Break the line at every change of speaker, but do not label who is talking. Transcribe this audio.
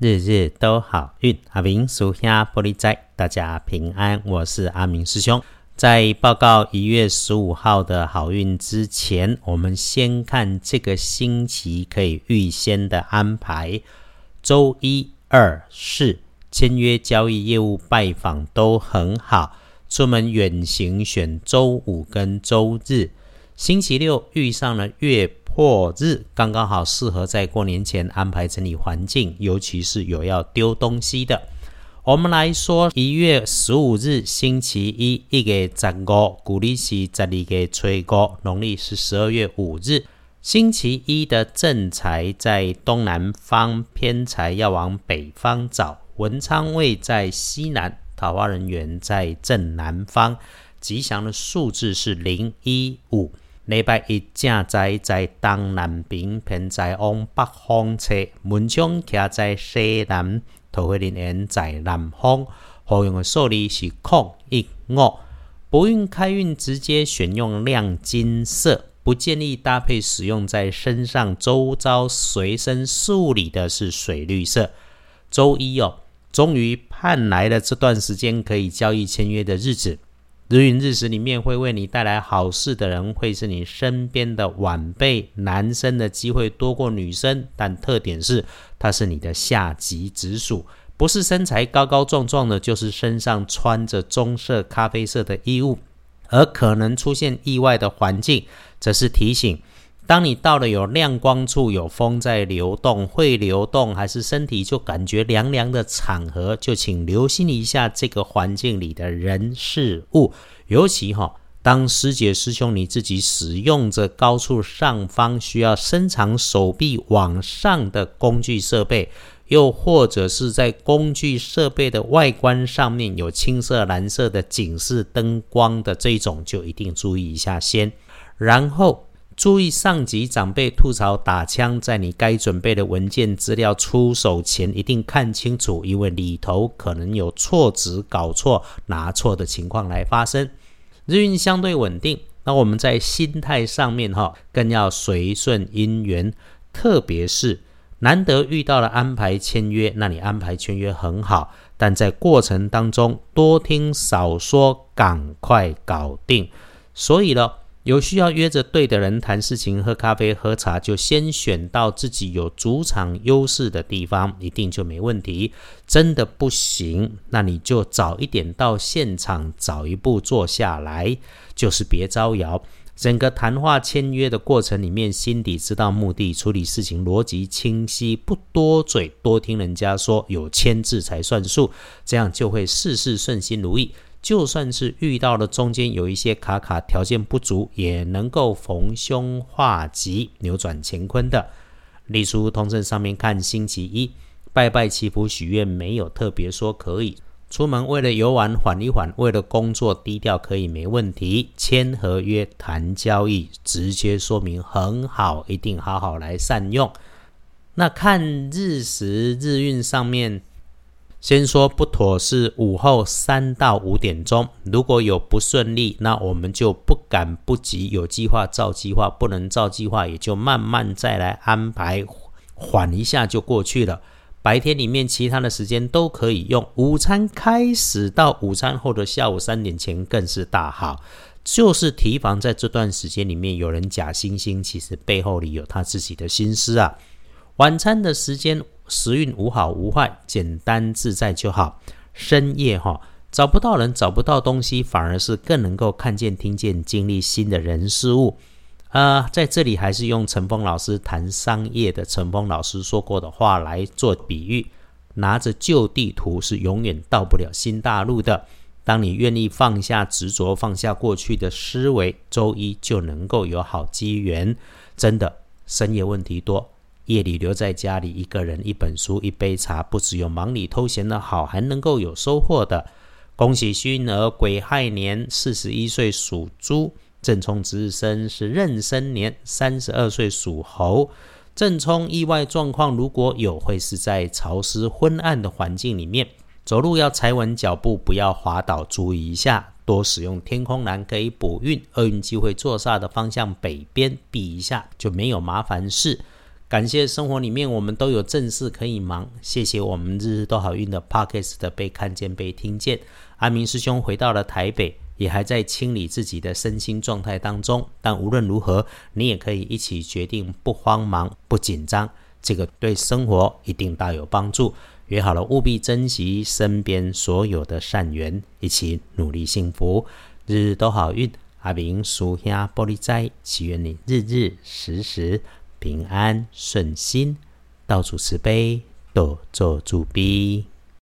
日日都好运。阿明属下玻璃仔，大家平安。我是阿明师兄。在报告一月十五号的好运之前，我们先看这个星期可以预先的安排。周一、二、四签约交易业务拜访都很好。出门远行选周五跟周日。星期六遇上了月。破日刚刚好适合在过年前安排整理环境，尤其是有要丢东西的。我们来说，一月十五日星期一，一月十五，古历是十二月初五，农历是十二月五日，星期一的正财在东南方，偏财要往北方找。文昌位在西南，桃花人缘在正南方。吉祥的数字是零一五。礼拜一正在在东南边，偏在往北方车，门窗徛在西南，桃花林园在南方。好用的数字是空一五。不运开运直接选用亮金色，不建议搭配使用在身上周遭随身事物里的是水绿色。周一哦，终于盼来了这段时间可以交易签约的日子。日运日时里面会为你带来好事的人，会是你身边的晚辈。男生的机会多过女生，但特点是他是你的下级直属，不是身材高高壮壮的，就是身上穿着棕色、咖啡色的衣物。而可能出现意外的环境，则是提醒。当你到了有亮光处、有风在流动、会流动，还是身体就感觉凉凉的场合，就请留心一下这个环境里的人事物。尤其哈，当师姐师兄你自己使用着高处上方需要伸长手臂往上的工具设备，又或者是在工具设备的外观上面有青色、蓝色的警示灯光的这种，就一定注意一下先，然后。注意，上级长辈吐槽打枪，在你该准备的文件资料出手前，一定看清楚，因为里头可能有错值、搞错、拿错的情况来发生。日运相对稳定，那我们在心态上面哈，更要随顺因缘，特别是难得遇到了安排签约，那你安排签约很好，但在过程当中多听少说，赶快搞定。所以呢。有需要约着对的人谈事情、喝咖啡、喝茶，就先选到自己有主场优势的地方，一定就没问题。真的不行，那你就早一点到现场，早一步坐下来，就是别招摇。整个谈话签约的过程里面，心底知道目的，处理事情逻辑清晰，不多嘴，多听人家说，有签字才算数，这样就会事事顺心如意。就算是遇到了中间有一些卡卡条件不足，也能够逢凶化吉，扭转乾坤的。例如通证上面看星期一拜拜祈福许愿，没有特别说可以出门为了游玩缓一缓，为了工作低调可以没问题。签合约谈交易，直接说明很好，一定好好来善用。那看日时日运上面。先说不妥是午后三到五点钟，如果有不顺利，那我们就不赶不急，有计划照计划，不能照计划也就慢慢再来安排，缓一下就过去了。白天里面其他的时间都可以用，午餐开始到午餐后的下午三点前更是大好，就是提防在这段时间里面有人假惺惺，其实背后里有他自己的心思啊。晚餐的时间。时运无好无坏，简单自在就好。深夜哈找不到人，找不到东西，反而是更能够看见、听见、经历新的人事物。呃，在这里还是用陈峰老师谈商业的陈峰老师说过的话来做比喻：拿着旧地图是永远到不了新大陆的。当你愿意放下执着，放下过去的思维，周一就能够有好机缘。真的，深夜问题多。夜里留在家里，一个人一本书一杯茶，不只有忙里偷闲的好，还能够有收获的。恭喜虚儿癸亥年四十一岁属猪，正冲值日生是壬申年三十二岁属猴。正冲意外状况如果有，会是在潮湿昏暗的环境里面走路要踩稳脚步，不要滑倒，注意一下。多使用天空蓝可以补运，厄运机会坐煞的方向北边避一下，就没有麻烦事。感谢生活里面我们都有正事可以忙，谢谢我们日日都好运的 Pockets 的被看见被听见。阿明师兄回到了台北，也还在清理自己的身心状态当中。但无论如何，你也可以一起决定不慌忙不紧张，这个对生活一定大有帮助。约好了，务必珍惜身边所有的善缘，一起努力幸福，日日都好运。阿明叔下玻璃斋，祈愿你日日时时。平安顺心，到处慈悲，多做主逼。